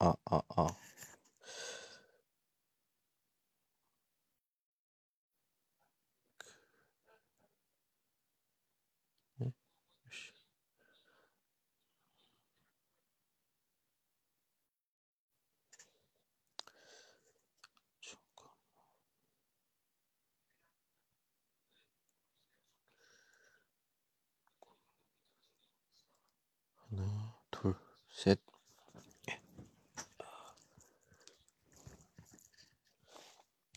아, 아, 아. 하나, 둘, 셋.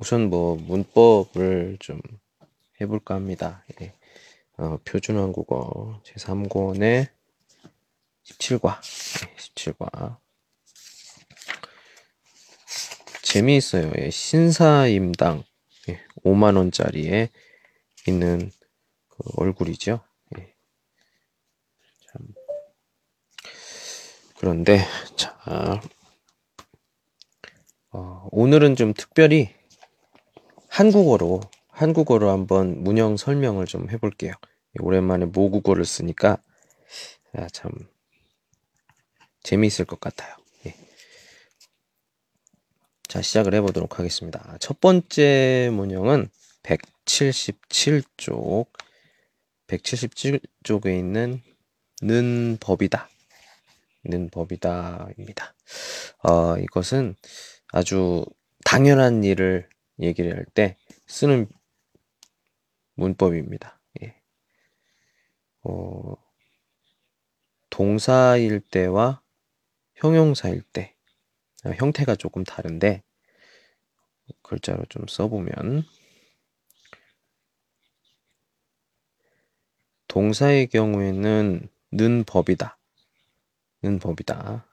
우선 뭐 문법을 좀 해볼까 합니다. 예. 어, 표준 한국어 제3권의 17과, 예, 17과. 재미있어요. 예, 신사임당 예, 5만 원짜리에 있는 그 얼굴이죠. 예. 참. 그런데 자 어, 오늘은 좀 특별히 한국어로 한국어로 한번 문형 설명을 좀 해볼게요. 오랜만에 모국어를 쓰니까 아, 참 재미있을 것 같아요. 예. 자 시작을 해보도록 하겠습니다. 첫 번째 문형은 177쪽 177쪽에 있는 는 법이다. 는 법이다입니다. 어, 이것은 아주 당연한 일을 얘기를 할 때 쓰는 문법입니다. 예. 어, 동사일 때와 형용사일 때 아, 형태가 조금 다른데 글자로 좀 써보면 동사의 경우에는 는 법이다. 는 법이다.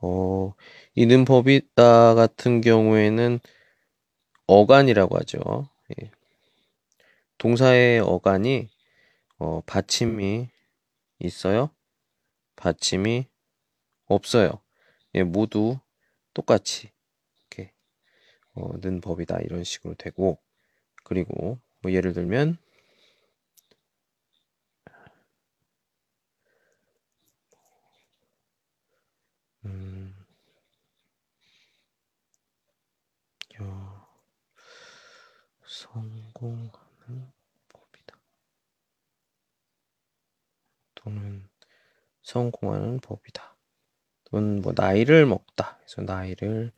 어, 이는 법이다 같은 경우에는 어간이라고 하죠. 예. 동사의 어간이 어, 받침이 있어요. 받침이 없어요. 예, 모두 똑같이 이렇게 어, 는 법이다 이런 식으로 되고 그리고 뭐 예를 들면 음, 성공하는 법이다. 또는 성공하는 법이다. 또는 뭐 나이를 먹다. 그래서 나이를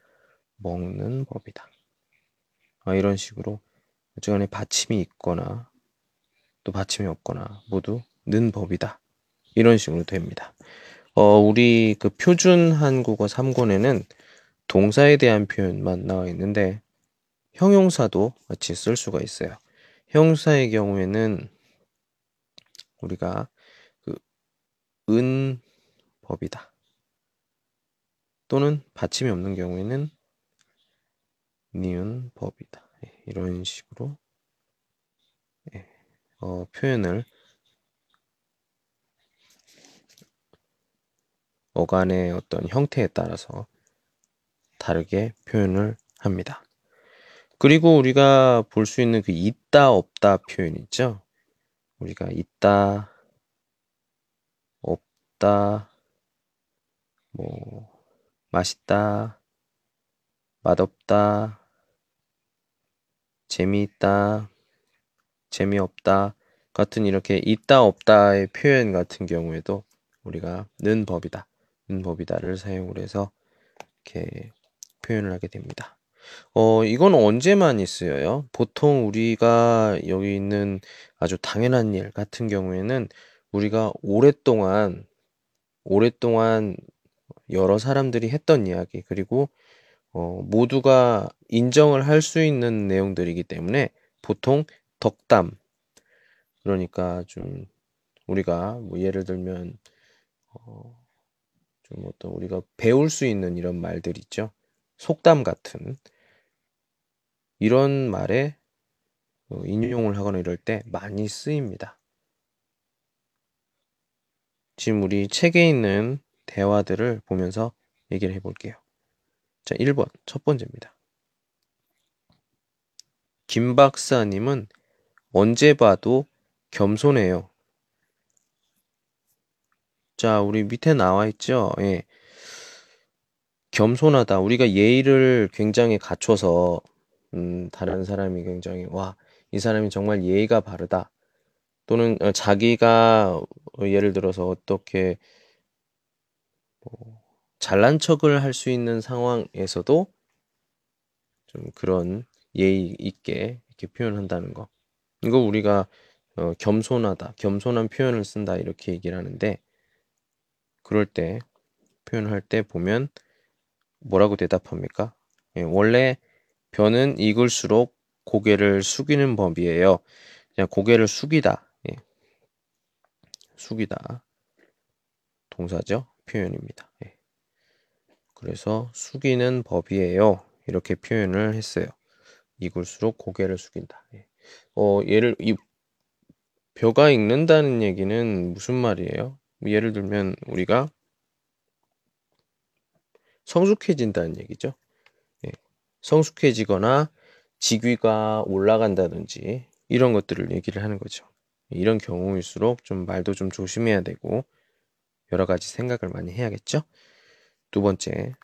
먹는 법이다. 아, 이런 식으로 어쨌간에 받침이 있거나 또 받침이 없거나 모두 는 법이다. 이런 식으로 됩니다. 어, 우리 그 표준 한국어 3권에는 동사에 대한 표현만 나와 있는데 형용사도 같이 쓸 수가 있어요. 형용사의 경우에는 우리가 그 은 법이다. 또는 받침이 없는 경우에는 니은 법이다. 예, 이런 식으로 예, 어, 표현을 어간의 어떤 형태에 따라서 다르게 표현을 합니다. 그리고 우리가 볼 수 있는 그 있다 없다 표현 있죠? 우리가 있다 없다 뭐 맛있다 맛없다 재미있다 재미없다 같은 이렇게 있다 없다의 표현 같은 경우에도 우리가 는 법이다 는 법이다를 사용을 해서 이렇게 표현을 하게 됩니다. 어, 이건 언제만 있어요? 보통 우리가 여기 있는 아주 당연한 일 같은 경우에는 우리가 오랫동안, 오랫동안 여러 사람들이 했던 이야기, 그리고 어, 모두가 인정을 할 수 있는 내용들이기 때문에 보통 덕담 그러니까 좀 우리가 뭐 예를 들면 어, 좀 어떤 우리가 배울 수 있는 이런 말들 있죠. 속담 같은 이런 말에 어, 인용을 하거나 이럴 때 많이 쓰입니다. 지금 우리 책에 있는 대화들을 보면서 얘기를 해볼게요. 자, 1번. 첫 번째입니다. 김 박사님은 언제 봐도 겸손해요. 자, 우리 밑에 나와 있죠? 예. 겸손하다. 우리가 예의를 굉장히 갖춰서, 음, 다른 사람이 굉장히, 와, 이 사람이 정말 예의가 바르다. 또는 어, 자기가 어, 예를 들어서 어떻게 뭐 잘난 척을 할 수 있는 상황에서도 좀 그런 예의 있게 이렇게 표현한다는 거. 이거 우리가 어, 겸손하다, 겸손한 표현을 쓴다 이렇게 얘기를 하는데 그럴 때 표현할 때 보면 뭐라고 대답합니까? 예, 원래 변은 익을수록 고개를 숙이는 법이에요. 그냥 고개를 숙이다. 예. 숙이다. 동사죠. 표현입니다. 예. 그래서 숙이는 법이에요. 이렇게 표현을 했어요. 익을수록 고개를 숙인다. 예. 어, 예를 이 벼가 익는다는 얘기는 무슨 말이에요? 예를 들면 우리가 성숙해진다는 얘기죠. 예. 성숙해지거나 직위가 올라간다든지 이런 것들을 얘기를 하는 거죠. 이런 경우일수록 좀 말도 좀 조심해야 되고 여러 가지 생각을 많이 해야겠죠. 두 번째,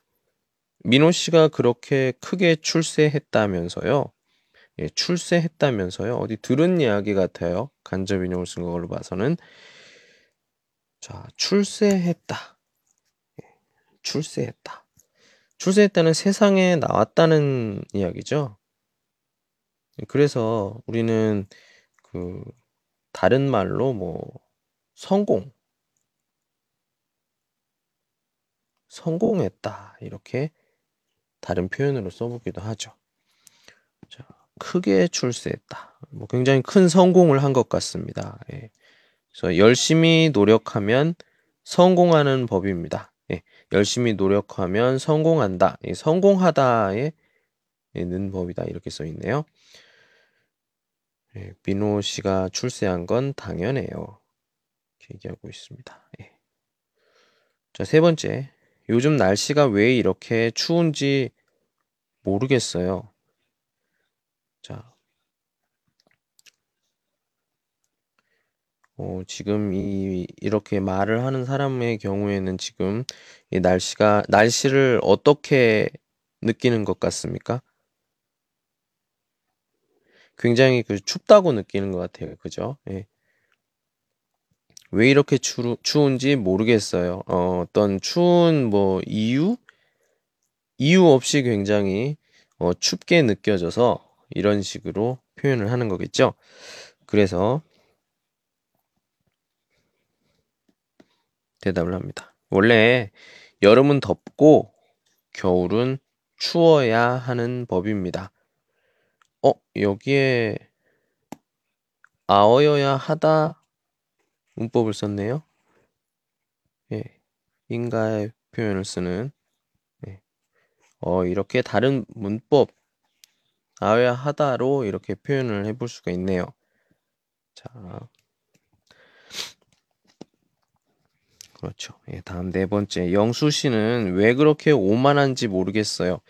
민호 씨가 그렇게 크게 출세했다면서요. 예, 출세했다면서요. 어디 들은 이야기 같아요. 간접 인용을 쓴 걸로 봐서는. 자, 출세했다. 예, 출세했다. 출세했다는 세상에 나왔다는 이야기죠. 그래서 우리는 그 다른 말로 뭐 성공, 성공했다 이렇게 다른 표현으로 써보기도 하죠. 자, 크게 출세했다. 뭐 굉장히 큰 성공을 한 것 같습니다. 예. 그래서 열심히 노력하면 성공하는 법입니다. 예. 열심히 노력하면 성공한다. 예. 성공하다에 는 법이다 이렇게 써 있네요. 예. 민호 씨가 출세한 건 당연해요. 이렇게 얘기하고 있습니다. 예. 자, 세 번째. 요즘 날씨가 왜 이렇게 추운지 모르겠어요. 어, 지금 이, 이렇게 말을 하는 사람의 경우에는 지금 이 날씨가, 날씨를 어떻게 느끼는 것 같습니까? 굉장히 그 춥다고 느끼는 것 같아요. 그죠? 예. 왜 이렇게 추, 추운지 모르겠어요. 어, 어떤 추운 뭐 이유? 이유 없이 굉장히 어, 춥게 느껴져서 이런 식으로 표현을 하는 거겠죠. 그래서 대답을 합니다. 원래 여름은 덥고 겨울은 추워야 하는 법입니다. 어, 여기에 아어여야 하다 문법을 썼네요. 예, 인가의 표현을 쓰는 예. 어, 이렇게 다른 문법 아야 하다로 이렇게 표현을 해볼 수가 있네요. 자, 그렇죠. 예, 다음 네 번째 영수 씨는 왜 그렇게 오만한지 모르겠어요.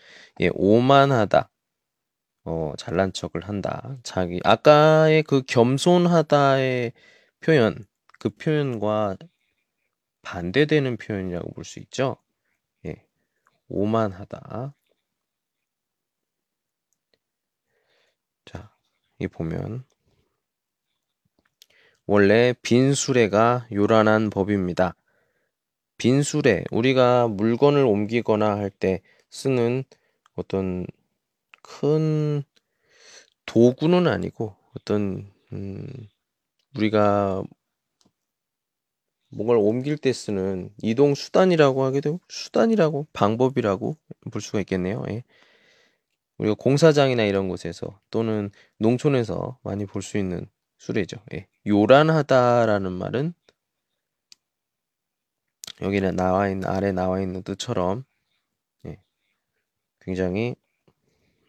예, 오만하다. 어, 잘난 척을 한다. 자기 아까의 그 겸손하다의 표현 그 표현과 반대되는 표현이라고 볼 수 있죠. 예. 오만하다. 자, 이 보면 원래 빈수레가 요란한 법입니다. 빈수레, 우리가 물건을 옮기거나 할 때 쓰는 어떤 큰 도구는 아니고 어떤 음, 우리가 뭔가를 옮길 때 쓰는 이동 수단이라고 하게 되고 수단이라고 방법이라고 볼 수가 있겠네요. 예. 우리가 공사장이나 이런 곳에서 또는 농촌에서 많이 볼 수 있는 수레죠. 예. 요란하다라는 말은 여기는 나와 있는 아래 나와 있는 뜻처럼 예. 굉장히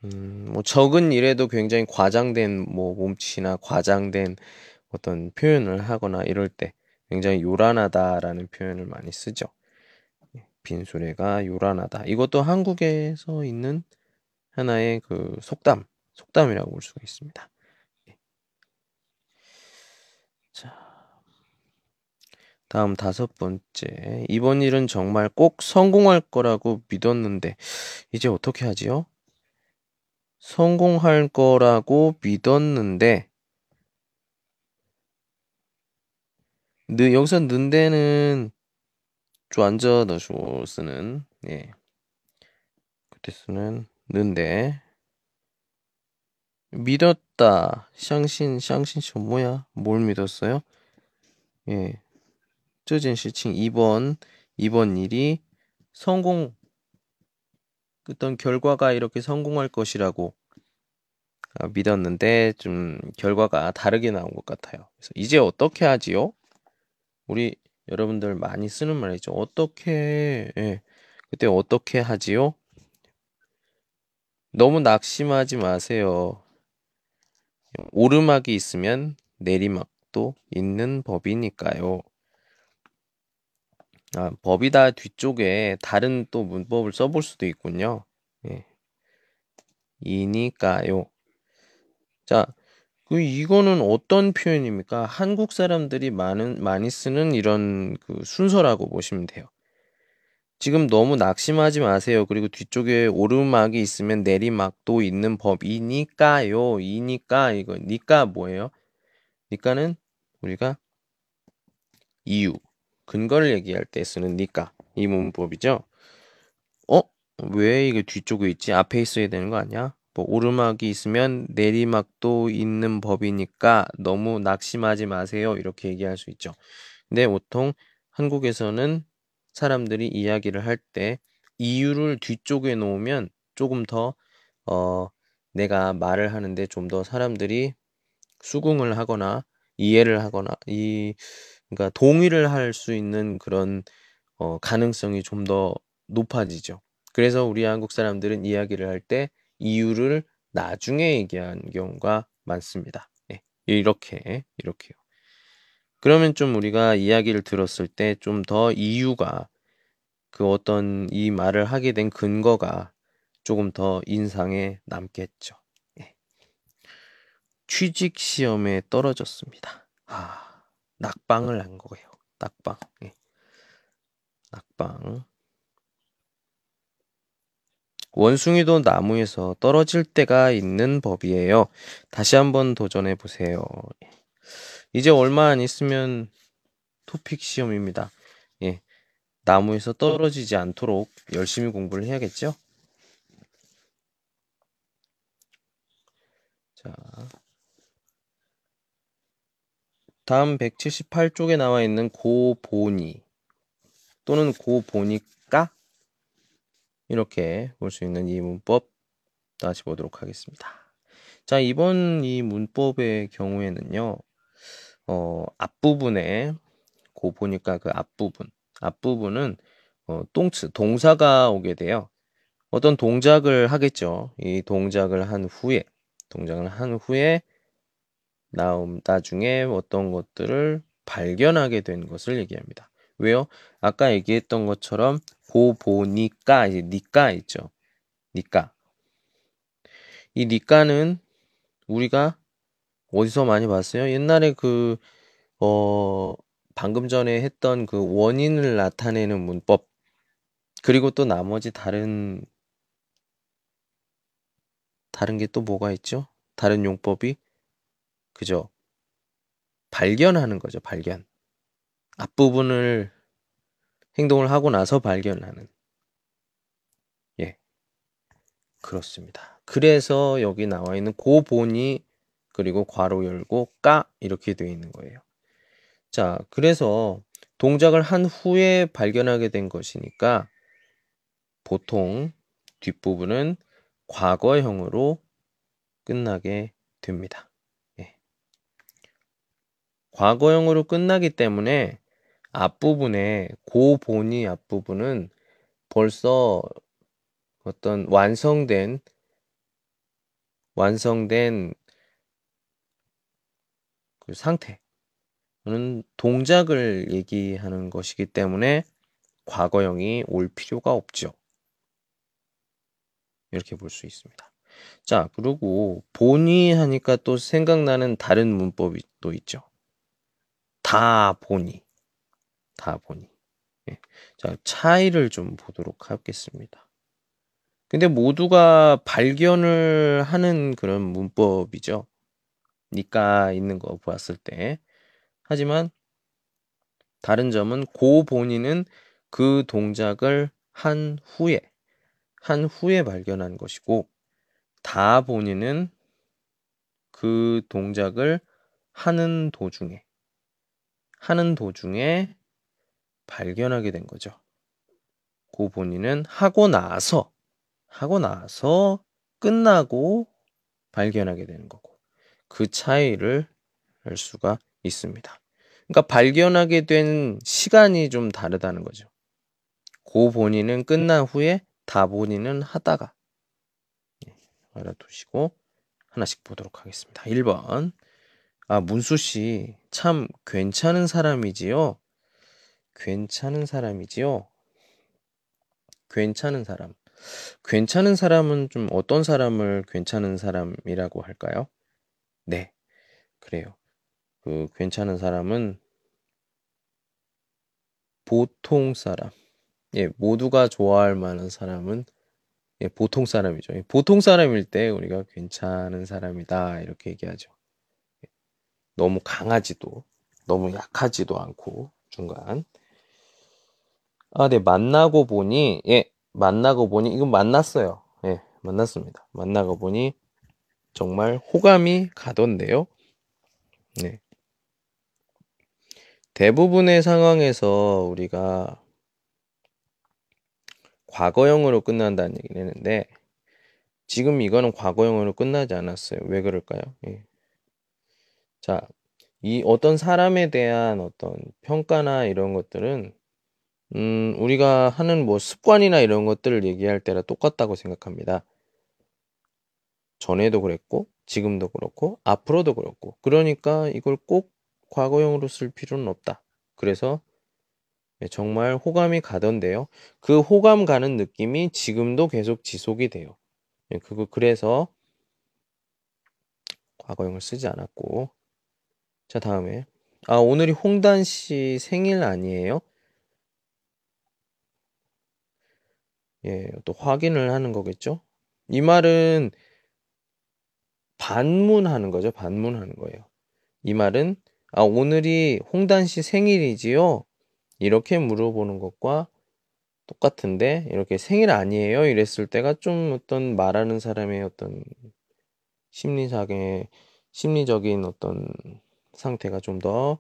음, 뭐 적은 일에도 굉장히 과장된 뭐 몸짓이나 과장된 어떤 표현을 하거나 이럴 때 굉장히 요란하다라는 표현을 많이 쓰죠. 예, 빈수레가 요란하다. 이것도 한국에서 있는 하나의 그 속담, 속담이라고 볼 수가 있습니다. 예. 자. 다음 다섯 번째. 이번 일은 정말 꼭 성공할 거라고 믿었는데, 이제 어떻게 하지요? 성공할 거라고 믿었는데, 느, 여기서 는데는 주안저 넣어주고 쓰는, 예. 그때 쓰는 는데, 믿었다. 샹신, 샹신 씨 뭐야? 뭘 믿었어요? 예. 这件 시칭 2번 2번 일이 성공 어떤 결과가 이렇게 성공할 것이라고 아, 믿었는데 좀 결과가 다르게 나온 것 같아요. 그래서 이제 어떻게 하지요? 우리 여러분들 많이 쓰는 말이죠. 어떻게 예. 그때 어떻게 하지요? 너무 낙심하지 마세요. 오르막이 있으면 내리막도 있는 법이니까요. 아, 법이다 뒤쪽에 다른 또 문법을 써볼 수도 있군요. 예. 이니까요. 자, 그 이거는 어떤 표현입니까? 한국 사람들이 많은 많이 쓰는 이런 그 순서라고 보시면 돼요. 지금 너무 낙심하지 마세요. 그리고 뒤쪽에 오르막이 있으면 내리막도 있는 법이니까요. 이니까 이거 니까 뭐예요? 니까는 우리가 이유 근거를 얘기할 때 쓰는 니까 이 문법이죠. 어? 왜 이게 뒤쪽에 있지? 앞에 있어야 되는 거 아니야? 뭐 오르막이 있으면 내리막도 있는 법이니까 너무 낙심하지 마세요. 이렇게 얘기할 수 있죠. 근데 보통 한국에서는 사람들이 이야기를 할 때 이유를 뒤쪽에 놓으면 조금 더 어, 내가 말을 하는데 좀 더 사람들이 수긍을 하거나 이해를 하거나 이 그러니까 동의를 할 수 있는 그런 어, 가능성이 좀 더 높아지죠. 그래서 우리 한국 사람들은 이야기를 할 때 이유를 나중에 얘기하는 경우가 많습니다. 네, 이렇게 이렇게요. 그러면 좀 우리가 이야기를 들었을 때 좀 더 이유가 그 어떤 이 말을 하게 된 근거가 조금 더 인상에 남겠죠. 네. 취직 시험에 떨어졌습니다. 아. 낙방을 한 거예요. 낙방. 예. 낙방. 원숭이도 나무에서 떨어질 때가 있는 법이에요. 다시 한번 도전해 보세요. 예. 이제 얼마 안 있으면 토픽 시험입니다. 예. 나무에서 떨어지지 않도록 열심히 공부를 해야겠죠? 자. 다음 178쪽에 나와 있는 고보니 또는 고보니까 이렇게 볼 수 있는 이 문법 다시 보도록 하겠습니다. 자, 이번 이 문법의 경우에는요, 어, 앞부분에 고 보니까 그 앞부분, 앞부분은 어, 똥츠, 동사가 오게 돼요. 어떤 동작을 하겠죠. 이 동작을 한 후에, 동작을 한 후에 나음, 나중에 어떤 것들을 발견하게 된 것을 얘기합니다. 왜요? 아까 얘기했던 것처럼 고 보니까 이제 니까 있죠. 니까. 이 니까는 우리가 어디서 많이 봤어요? 옛날에 그, 어, 방금 전에 했던 그 원인을 나타내는 문법, 그리고 또 나머지 다른, 다른 게 또 뭐가 있죠? 다른 용법이 그죠? 발견하는 거죠, 발견. 앞부분을 행동을 하고 나서 발견하는. 예. 그렇습니다. 그래서 여기 나와 있는 고본이 그리고 괄호 열고 까 이렇게 되어 있는 거예요. 자, 그래서 동작을 한 후에 발견하게 된 것이니까 보통 뒷부분은 과거형으로 끝나게 됩니다. 예. 과거형으로 끝나기 때문에 앞부분에 고본이 앞부분은 벌써 어떤 완성된 완성된 그 상태는 동작을 얘기하는 것이기 때문에 과거형이 올 필요가 없죠. 이렇게 볼 수 있습니다. 자, 그리고 보니 하니까 또 생각나는 다른 문법이 또 있죠. 다 보니. 다 보니. 예. 자, 차이를 좀 보도록 하겠습니다. 근데 모두가 발견을 하는 그런 문법이죠. 니까 있는 거 보았을 때. 하지만 다른 점은 고 본인은 그 동작을 한 후에 한 후에 발견한 것이고 다 본인은 그 동작을 하는 도중에 하는 도중에 발견하게 된 거죠. 고 본인은 하고 나서 하고 나서 끝나고 발견하게 되는 거고 그 차이를 알 수가 있습니다. 그러니까 발견하게 된 시간이 좀 다르다는 거죠. 고 본인은 끝난 후에 다 본인은 하다가 예, 알아두시고 하나씩 보도록 하겠습니다. 1번 아 문수 씨 참 괜찮은 사람이지요. 괜찮은 사람이지요. 괜찮은 사람. 괜찮은 사람은 좀 어떤 사람을 괜찮은 사람이라고 할까요? 네. 그래요. 그 괜찮은 사람은 보통 사람. 예, 모두가 좋아할 만한 사람은 예, 보통 사람이죠. 예, 보통 사람일 때 우리가 괜찮은 사람이다 이렇게 얘기하죠. 예, 너무 강하지도 너무 약하지도 않고 중간. 아, 네 만나고 보니 예 만나고 보니 이건 만났어요. 예 만났습니다. 만나고 보니 정말 호감이 가던데요. 네. 대부분의 상황에서 우리가 과거형으로 끝난다는 얘기를 했는데 지금 이거는 과거형으로 끝나지 않았어요. 왜 그럴까요? 예. 자, 이 어떤 사람에 대한 어떤 평가나 이런 것들은 음, 우리가 하는 뭐 습관이나 이런 것들을 얘기할 때랑 똑같다고 생각합니다. 전에도 그랬고 지금도 그렇고 앞으로도 그렇고 그러니까 이걸 꼭 과거형으로 쓸 필요는 없다. 그래서 네, 정말 호감이 가던데요. 그 호감 가는 느낌이 지금도 계속 지속이 돼요. 네, 그거 그래서 과거형을 쓰지 않았고 자 다음에 아 오늘이 홍단 씨 생일 아니에요? 예, 또 확인을 하는 거겠죠? 이 말은 반문하는 거죠. 반문하는 거예요. 이 말은 아 오늘이 홍단 씨 생일이지요? 이렇게 물어보는 것과 똑같은데 이렇게 생일 아니에요? 이랬을 때가 좀 어떤 말하는 사람의 어떤 심리상의 심리적인 어떤 상태가 좀 더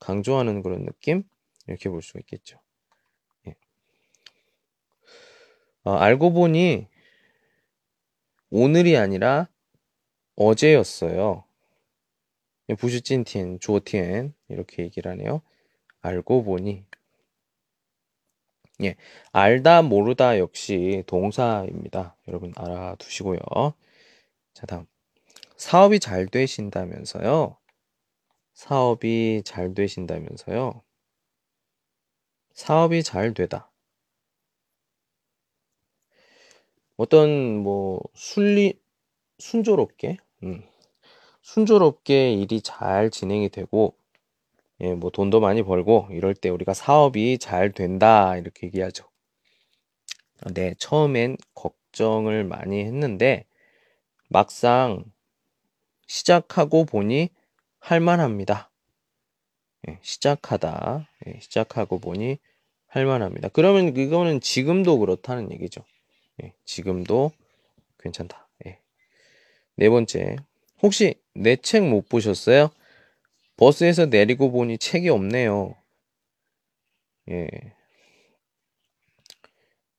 강조하는 그런 느낌 이렇게 볼 수가 있겠죠. 예. 어, 알고 보니 오늘이 아니라 어제였어요. 부슈찐티엔, 조티엔 이렇게 얘기를 하네요. 알고 보니 예, 알다 모르다 역시 동사입니다. 여러분 알아두시고요. 자, 다음. 사업이 잘 되신다면서요. 사업이 잘 되신다면서요. 사업이 잘 되다. 어떤 뭐 순리 순조롭게 음, 순조롭게 일이 잘 진행이 되고 예, 뭐 돈도 많이 벌고 이럴 때 우리가 사업이 잘 된다 이렇게 얘기하죠. 네, 처음엔 걱정을 많이 했는데 막상 시작하고 보니 할만합니다. 예, 시작하다, 예, 시작하고 보니 할만합니다. 그러면 이거는 지금도 그렇다는 얘기죠. 예, 지금도 괜찮다. 예. 네 번째, 혹시 내 책 못 보셨어요? 버스에서 내리고 보니 책이 없네요. 예.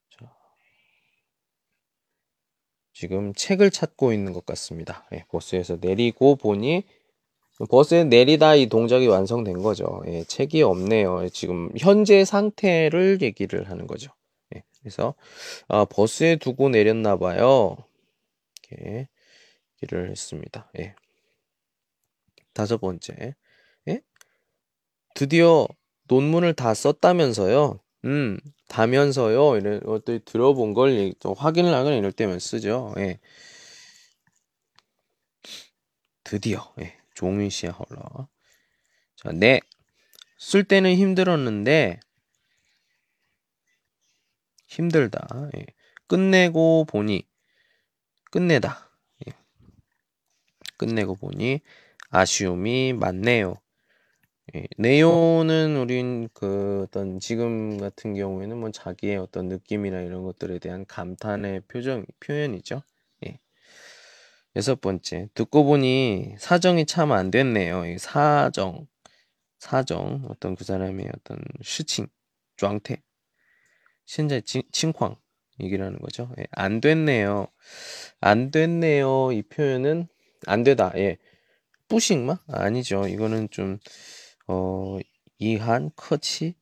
자. 지금 책을 찾고 있는 것 같습니다. 예, 버스에서 내리고 보니 버스에 내리다 이 동작이 완성된 거죠. 예, 책이 없네요. 지금 현재 상태를 얘기를 하는 거죠. 예, 그래서 아, 버스에 두고 내렸나 봐요. 이렇게 얘기를 했습니다. 예. 다섯 번째. 예? 드디어 논문을 다 썼다면서요. 음, 다면서요. 이런 것들 들어본 걸 또 확인을 하거나 이럴 때만 쓰죠. 예. 드디어 예. 종이시야 헐러. 자, 네. 쓸 때는 힘들었는데 힘들다. 예. 끝내고 보니 끝내다. 예. 끝내고 보니 아쉬움이 많네요. 예, 네오는 우린 그 어떤 지금 같은 경우에는 뭐 자기의 어떤 느낌이나 이런 것들에 대한 감탄의 표정 표현이죠. 예. 여섯 번째 듣고 보니 사정이 참 안 됐네요. 이 사정 사정 어떤 그 사람의 어떤 状态 현재 칭황 얘기를 하는 거죠. 예, 안 됐네요. 안 됐네요. 이 표현은 안 되다. 예. 뿌식마? 아니죠. 이거는 좀 어, 이한, 커치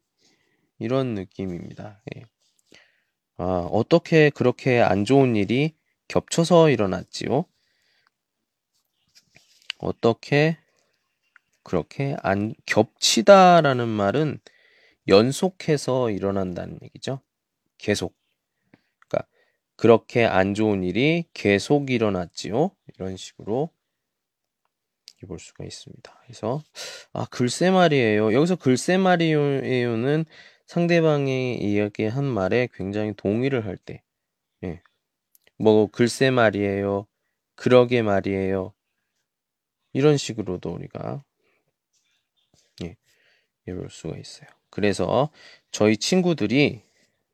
이런 느낌입니다. 예. 아, 어떻게 그렇게 안 좋은 일이 겹쳐서 일어났지요? 어떻게 그렇게 안 겹치다라는 말은 연속해서 일어난다는 얘기죠. 계속. 그러니까 그렇게 안 좋은 일이 계속 일어났지요. 이런 식으로 볼 수가 있습니다. 그래서 아 글쎄 말이에요. 여기서 글쎄 말이에요는 상대방이 이야기한 말에 굉장히 동의를 할 때, 예. 뭐 글쎄 말이에요. 그러게 말이에요. 이런 식으로도 우리가 예, 이럴 수가 있어요. 그래서 저희 친구들이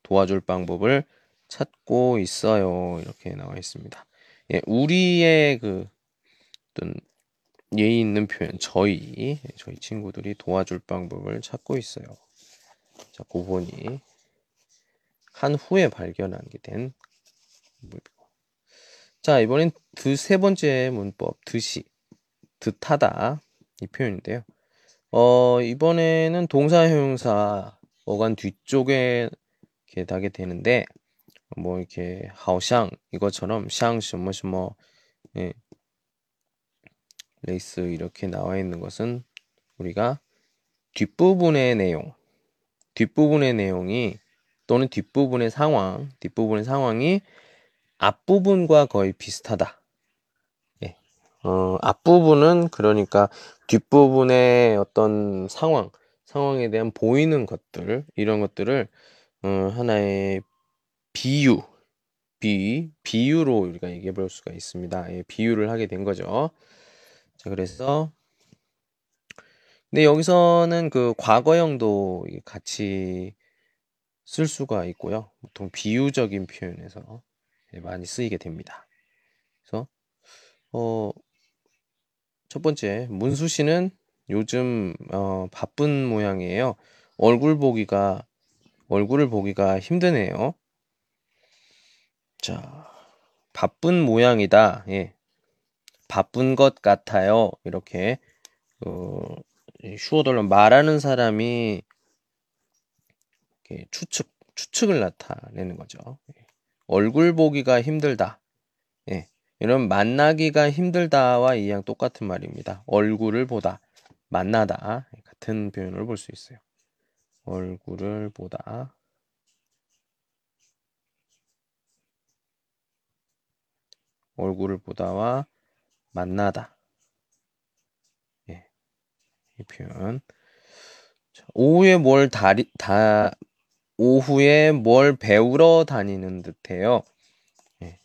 도와줄 방법을 찾고 있어요. 이렇게 나와 있습니다. 예, 우리의 그 어떤 예의 있는 표현 저희 저희 친구들이 도와줄 방법을 찾고 있어요. 자, 고번이 한 후에 발견하게 된. 자, 이번엔 두 세 번째 문법 듯이 듯하다 이 표현인데요. 어, 이번에는 동사 형용사 어간 뒤쪽에 이렇게 다게 되는데 뭐 이렇게 하오샹 이것처럼 샹什么什么 예, 레이스 이렇게 나와 있는 것은 우리가 뒷부분의 내용, 뒷부분의 내용이 또는 뒷부분의 상황, 뒷부분의 상황이 앞부분과 거의 비슷하다. 예. 어, 앞부분은 그러니까 뒷부분의 어떤 상황, 상황에 대한 보이는 것들, 이런 것들을 어, 하나의 비유, 비, 비유로 우리가 얘기해 볼 수가 있습니다. 예, 비유를 하게 된 거죠. 자, 그래서 근데 여기서는 그 과거형도 같이 쓸 수가 있고요. 보통 비유적인 표현에서 많이 쓰이게 됩니다. 그래서 어, 첫 번째 문수 씨는 요즘 어, 바쁜 모양이에요. 얼굴 보기가 얼굴을 보기가 힘드네요. 자, 바쁜 모양이다. 예. 바쁜 것 같아요. 이렇게 어, 슈어돌로 말하는 사람이 추측 추측을 나타내는 거죠. 예. 얼굴 보기가 힘들다. 예. 이런 만나기가 힘들다와 이양 똑같은 말입니다. 얼굴을 보다, 만나다 예, 같은 표현을 볼 수 있어요. 얼굴을 보다. 얼굴을 보다와 만나다. 예. 이 표현. 자, 오후에 뭘 다리, 다, 오후에 뭘 배우러 다니는 듯해요. 예.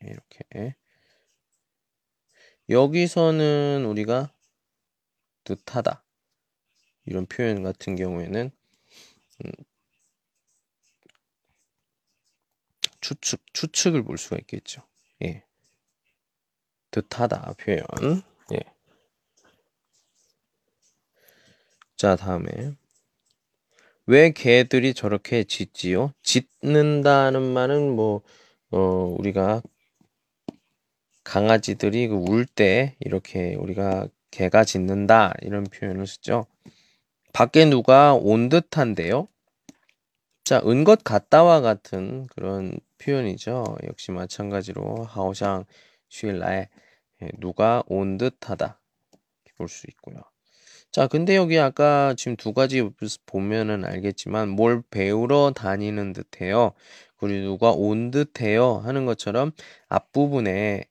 이렇게. 여기서는 우리가 듯하다. 이런 표현 같은 경우에는 음, 추측, 추측을 볼 수가 있겠죠. 예. 듯하다 표현. 예. 자, 다음에 왜 개들이 저렇게 짖지요? 짖는다는 말은 뭐 어, 우리가 강아지들이 그울때 이렇게 우리가 개가 짖는다 이런 표현을 쓰죠. 밖에 누가 온 듯한데요. 자, 은것 같다와 같은 그런 표현이죠. 역시 마찬가지로 하오샹 쉴라에 예, 누가 온 듯하다 볼 수 있고요. 자, 근데 여기 아까 지금 두 가지 보면은 알겠지만 뭘 배우러 다니는 듯해요. 그리고 누가 온 듯해요 하는 것처럼 앞부분에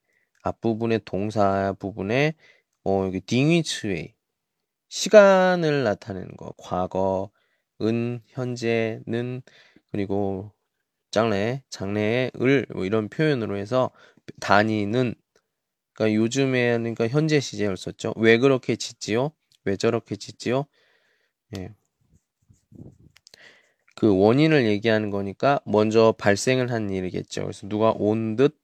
앞부분의 동사 부분에 어 여기 딩위츠웨이 시간을 나타내는 거 과거 은 현재는 그리고 장래 장래의 을뭐 이런 표현으로 해서 다니는 그러니까 요즘에 그러니까 현재 시제를 썼죠. 왜 그렇게 짓지요? 왜 저렇게 짓지요? 예. 그 원인을 얘기하는 거니까 먼저 발생을 한 일이겠죠. 그래서 누가 온 듯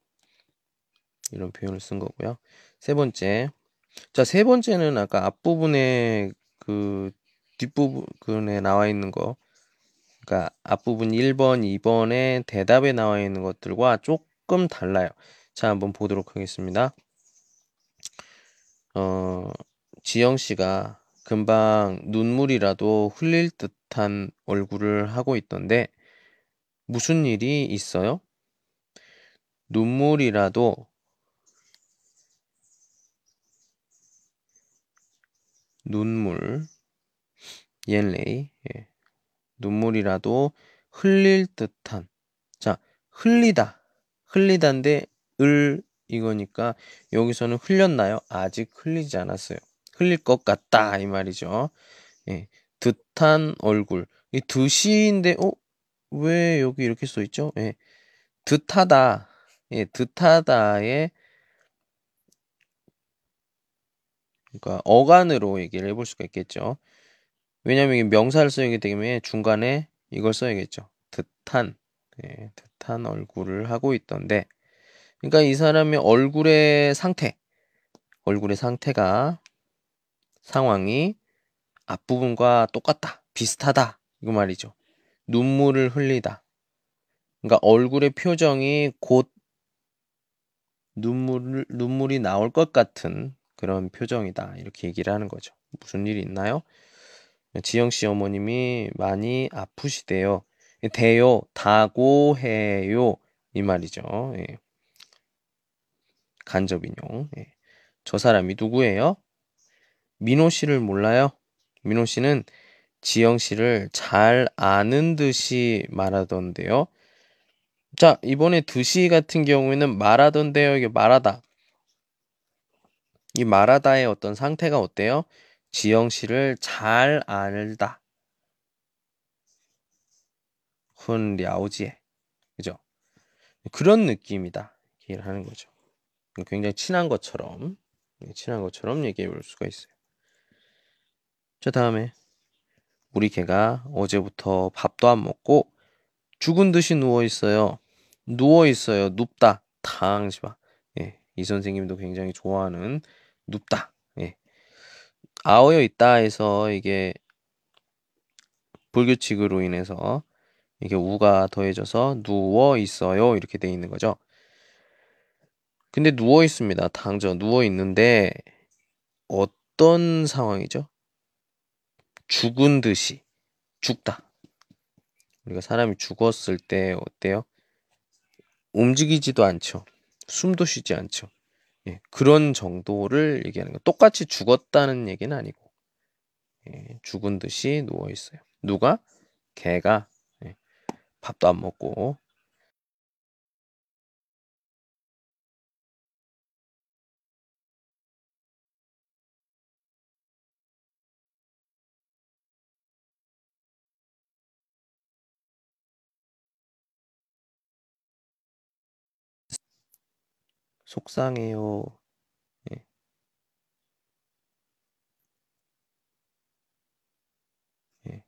이런 표현을 쓴 거고요. 세 번째. 자, 세 번째는 아까 앞부분에 그 뒷부분에 나와 있는 거. 그러니까 앞부분 1번, 2번에 대답에 나와 있는 것들과 조금 달라요. 자, 한번 보도록 하겠습니다. 어, 지영 씨가 금방 눈물이라도 흘릴 듯한 얼굴을 하고 있던데 무슨 일이 있어요? 눈물이라도 눈물 옌레이 예. 눈물이라도 흘릴 듯한 자 흘리다 흘리다인데 을 이거니까 여기서는 흘렸나요? 아직 흘리지 않았어요. 흘릴 것 같다 이 말이죠. 예, 듯한 얼굴. 이 듯이인데 어? 왜 여기 이렇게 써 있죠? 예. 듯하다. 예, 듯하다의 그러니까 어간으로 얘기를 해볼 수가 있겠죠. 왜냐하면 이게 명사를 써야기 때문에 중간에 이걸 써야겠죠. 듯한, 예, 듯한 얼굴을 하고 있던데, 그러니까 이 사람의 얼굴의 상태, 얼굴의 상태가 상황이 앞부분과 똑같다, 비슷하다 이거 말이죠. 눈물을 흘리다. 그러니까 얼굴의 표정이 곧 눈물 눈물이 나올 것 같은 그런 표정이다 이렇게 얘기를 하는 거죠. 무슨 일이 있나요? 지영 씨 어머님이 많이 아프시대요. 대요, 다고 해요 이 말이죠. 예. 간접 인용. 예. 저 사람이 누구예요? 민호 씨를 몰라요? 민호 씨는 지영 씨를 잘 아는 듯이 말하던데요. 자, 이번에 듯이 같은 경우에는 말하던데요. 이게 말하다. 이 말하다의 어떤 상태가 어때요? 지영 씨를 잘 알다. 훈了解. 그죠? 그런 느낌이다. 얘기를 하는 거죠. 굉장히 친한 것처럼, 친한 것처럼 얘기해 볼 수가 있어요. 자, 다음에 우리 개가 어제부터 밥도 안 먹고 죽은 듯이 누워 있어요. 누워 있어요. 눕다. 탕시바. 예. 이 선생님도 굉장히 좋아하는 눕다. 예. 아어여 있다 해서 이게 불규칙으로 인해서 이게 우가 더해져서 누워 있어요. 이렇게 돼 있는 거죠. 근데 누워 있습니다. 당저 누워 있는데 어떤 상황이죠? 죽은 듯이 죽다. 우리가 사람이 죽었을 때 어때요? 움직이지도 않죠. 숨도 쉬지 않죠. 예, 그런 정도를 얘기하는 거. 똑같이 죽었다는 얘기는 아니고 예, 죽은 듯이 누워 있어요. 누가? 개가 예, 밥도 안 먹고 속상해요. 예. 예.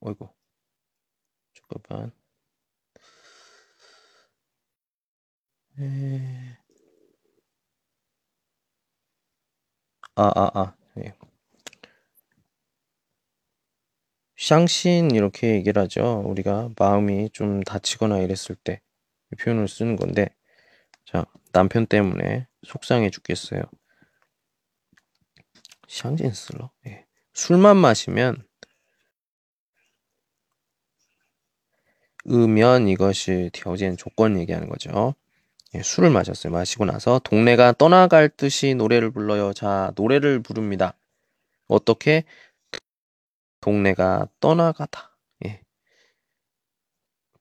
어이구. 잠깐만. 에... 아, 아, 아. 예. 샹신 이렇게 얘기를 하죠. 우리가 마음이 좀 다치거나 이랬을 때이 표현을 쓰는 건데 자 남편 때문에 속상해 죽겠어요. 샹진 슬러. 예. 술만 마시면 으면 이것이条件 조건 얘기하는 거죠. 예, 술을 마셨어요. 마시고 나서 동네가 떠나갈 듯이 노래를 불러요. 자, 노래를 부릅니다. 어떻게? 동네가 떠나가다. 예.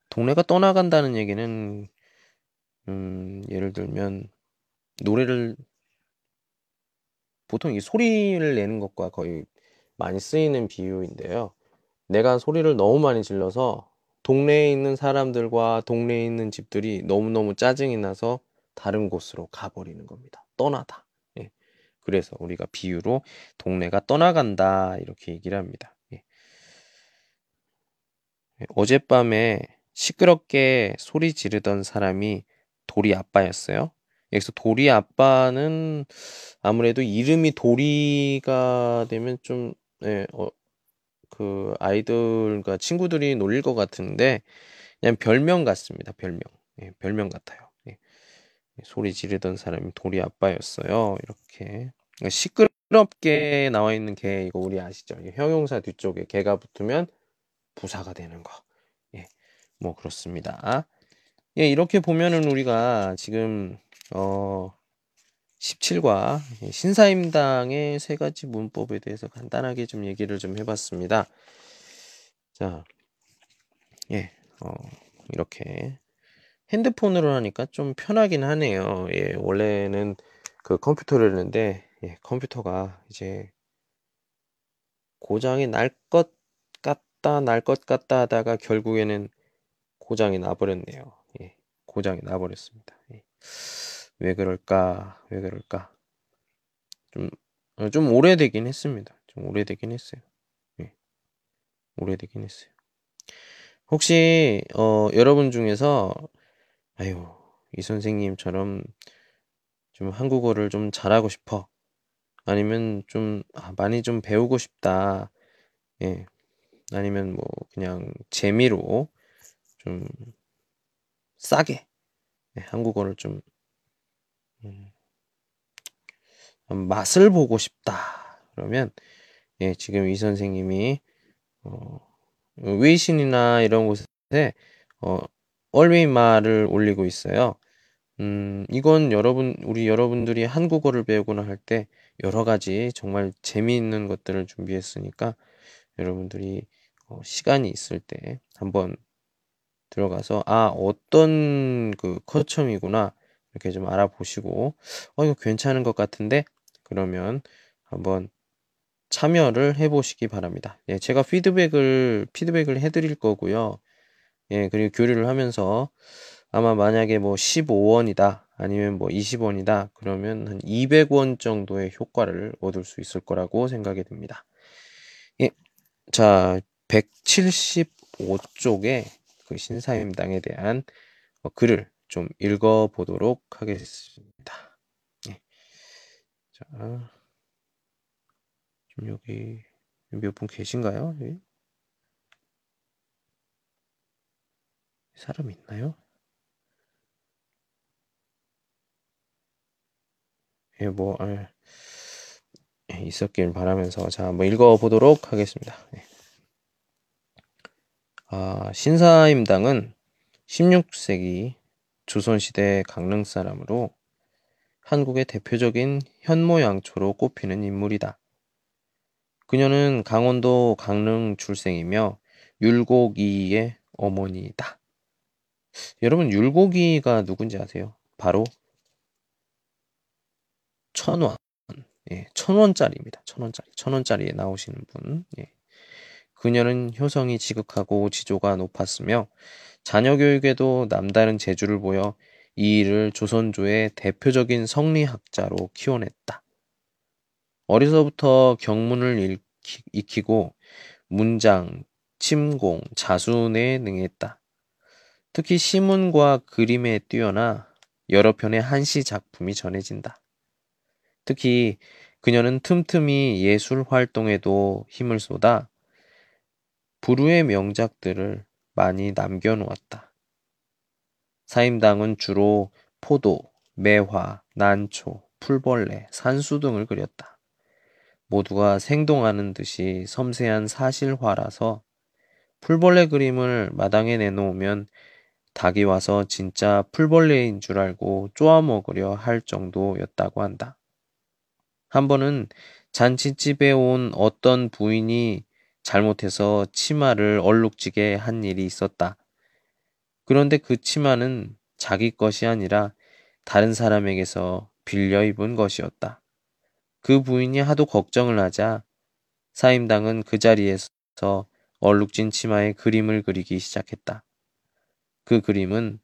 동네가 떠나간다는 얘기는 음, 예를 들면 노래를 보통 이 소리를 내는 것과 거의 많이 쓰이는 비유인데요. 내가 소리를 너무 많이 질러서 동네에 있는 사람들과 동네에 있는 집들이 너무너무 짜증이 나서 다른 곳으로 가버리는 겁니다. 떠나다. 예. 그래서 우리가 비유로 동네가 떠나간다 이렇게 얘기를 합니다. 어젯밤에 시끄럽게 소리 지르던 사람이 도리 아빠였어요. 여기서 도리 아빠는 아무래도 이름이 도리가 되면 좀 예, 어, 그 아이들과 친구들이 놀릴 것 같은데 그냥 별명 같습니다. 별명. 예, 별명 같아요. 예. 소리 지르던 사람이 도리 아빠였어요. 이렇게 그러니까 시끄럽게 나와 있는 개 이거 우리 아시죠? 형용사 뒤쪽에 개가 붙으면 부사가 되는 거. 예, 뭐 그렇습니다. 예, 이렇게 보면은 우리가 지금 어 17과 신사임당의 세 가지 문법에 대해서 간단하게 좀 얘기를 좀 해봤습니다. 자, 예, 어, 이렇게 핸드폰으로 하니까 좀 편하긴 하네요. 예, 원래는 그 컴퓨터를 했는데 예, 컴퓨터가 이제 고장이 날 것 같다 날 것 같다 하다가 결국에는 고장이 나버렸네요. 예, 고장이 나버렸습니다. 예. 왜 그럴까? 왜 그럴까? 좀, 어, 좀 오래되긴 했습니다. 좀 오래되긴 했어요. 예. 오래되긴 했어요. 혹시, 어, 여러분 중에서, 아유, 이 선생님처럼 좀 한국어를 좀 잘하고 싶어. 아니면 좀, 아, 많이 좀 배우고 싶다. 예. 아니면 뭐, 그냥 재미로 좀 싸게 예, 한국어를 좀 음. 맛을 보고 싶다. 그러면 예, 지금 이 선생님이 어, 웨이신이나 이런 곳에 어, 얼웨이말을 올리고 있어요. 음, 이건 여러분 우리 여러분들이 한국어를 배우거나 할 때 여러 가지 정말 재미있는 것들을 준비했으니까 여러분들이 어, 시간이 있을 때 한번 들어가서 아 어떤 그 커첨이구나 이렇게 좀 알아보시고 어 이거 괜찮은 것 같은데 그러면 한번 참여를 해보시기 바랍니다. 예, 제가 피드백을 피드백을 해드릴 거고요. 예, 그리고 교류를 하면서 아마 만약에 뭐 15원이다 아니면 뭐 20원이다 그러면 한 200원 정도의 효과를 얻을 수 있을 거라고 생각이 듭니다. 예, 자 175쪽에 그 신사임당에 대한 어, 글을 좀 읽어보도록 하겠습니다. 네. 자, 좀 여기 몇 분 계신가요? 예? 사람 있나요? 예, 뭐, 아, 예, 있었길 바라면서, 자, 뭐 읽어보도록 하겠습니다. 네. 아, 신사임당은 16세기 조선시대 강릉 사람으로 한국의 대표적인 현모양초로 꼽히는 인물이다. 그녀는 강원도 강릉 출생이며 율곡이의 어머니이다. 여러분 율곡이가 누군지 아세요? 바로 천원. 예, 천원짜리입니다. 천원짜리. 천원짜리에 나오시는 분. 예. 그녀는 효성이 지극하고 지조가 높았으며 자녀 교육에도 남다른 재주를 보여 이 일을 조선조의 대표적인 성리학자로 키워냈다. 어려서부터 경문을 익히, 고 문장, 침공, 자순에 능했다. 특히 시문과 그림에 뛰어나 여러 편의 한시 작품이 전해진다. 특히 그녀는 틈틈이 예술 활동에도 힘을 쏟아 불후의 명작들을 많이 남겨놓았다. 사임당은 주로 포도, 매화, 난초, 풀벌레, 산수 등을 그렸다. 모두가 생동하는 듯이 섬세한 사실화라서 풀벌레 그림을 마당에 내놓으면 닭이 와서 진짜 풀벌레인 줄 알고 쪼아 먹으려 할 정도였다고 한다. 한 번은 잔치집에 온 어떤 부인이 잘못해서 치마를 얼룩지게 한 일이 있었다. 그런데 그 치마는 자기 것이 아니라 다른 사람에게서 빌려 입은 것이었다. 그 부인이 하도 걱정을 하자 사임당은 그 자리에서 얼룩진 치마에 그림을 그리기 시작했다. 그 그림은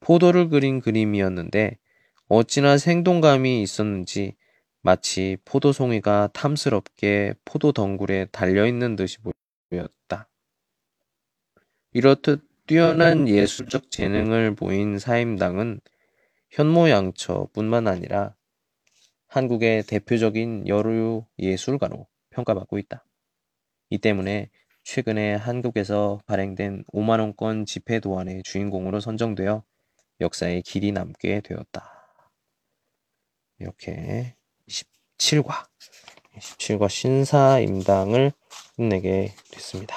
포도를 그린 그림이었는데 어찌나 생동감이 있었는지 마치 포도송이가 탐스럽게 포도 덩굴에 달려있는 듯이 보였다. 이렇듯 뛰어난 예술적 재능을 보인 사임당은 현모양처뿐만 아니라 한국의 대표적인 여류 예술가로 평가받고 있다. 이 때문에 최근에 한국에서 발행된 5만원권 지폐 도안의 주인공으로 선정되어 역사에 길이 남게 되었다. 이렇게 17과 17과 신사임당을 끝내게 됐습니다.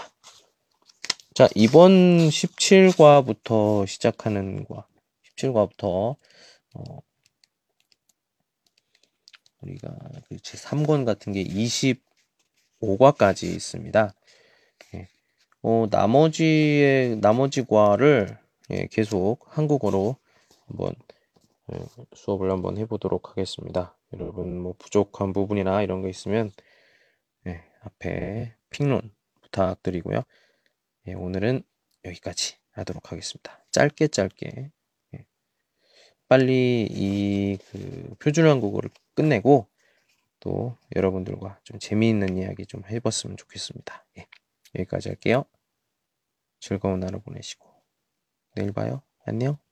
자, 이번 17과부터 시작하는 과, 17과부터 어, 우리가 제 3권 같은 게 25과까지 있습니다. 예. 어, 나머지의 나머지 과를 예, 계속 한국어로 한번 예, 수업을 한번 해보도록 하겠습니다. 여러분 뭐 부족한 부분이나 이런 거 있으면 예, 앞에 핑론 부탁드리고요. 예, 오늘은 여기까지 하도록 하겠습니다. 짧게 짧게 예. 빨리 이 그 표준 한 국어를 끝내고 또 여러분들과 좀 재미있는 이야기 좀 해봤으면 좋겠습니다. 예, 여기까지 할게요. 즐거운 하루 보내시고 내일 봐요. 안녕.